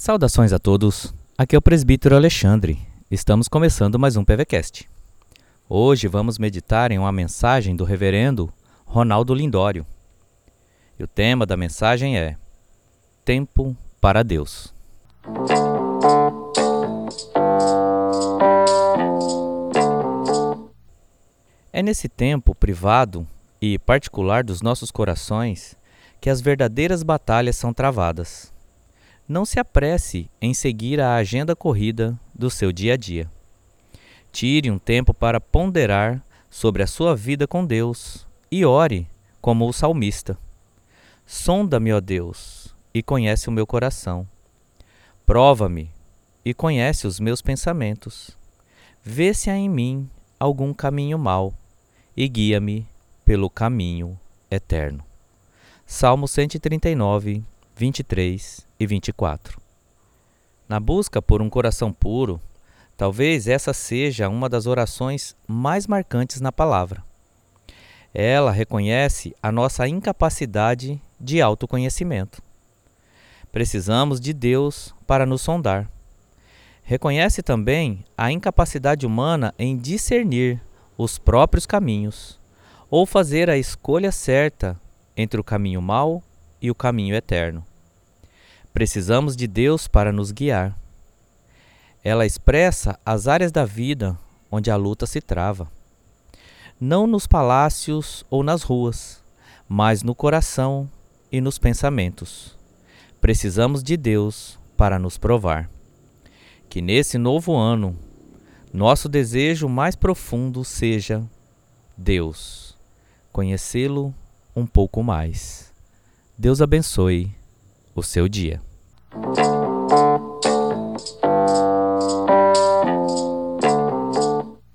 Saudações a todos, aqui é o presbítero Alexandre. Estamos começando mais um PVCast. Hoje vamos meditar em uma mensagem do reverendo Ronaldo Lindório. E o tema da mensagem é Tempo para Deus. É nesse tempo privado e particular dos nossos corações que as verdadeiras batalhas são travadas. Não se apresse em seguir a agenda corrida do seu dia a dia. Tire um tempo para ponderar sobre a sua vida com Deus e ore como o salmista. Sonda-me, ó Deus, e conhece o meu coração. Prova-me e conhece os meus pensamentos. Vê se há em mim algum caminho mau e guia-me pelo caminho eterno. Salmo 139, 23 e 24. Na busca por um coração puro, talvez essa seja uma das orações mais marcantes na palavra. Ela reconhece a nossa incapacidade de autoconhecimento. Precisamos de Deus para nos sondar. Reconhece também a incapacidade humana em discernir os próprios caminhos ou fazer a escolha certa entre o caminho mau e o caminho eterno. Precisamos de Deus para nos guiar. Ela expressa as áreas da vida onde a luta se trava. Não nos palácios ou nas ruas, mas no coração e nos pensamentos. Precisamos de Deus para nos provar. Que nesse novo ano, nosso desejo mais profundo seja Deus, conhecê-lo um pouco mais. Deus abençoe o seu dia.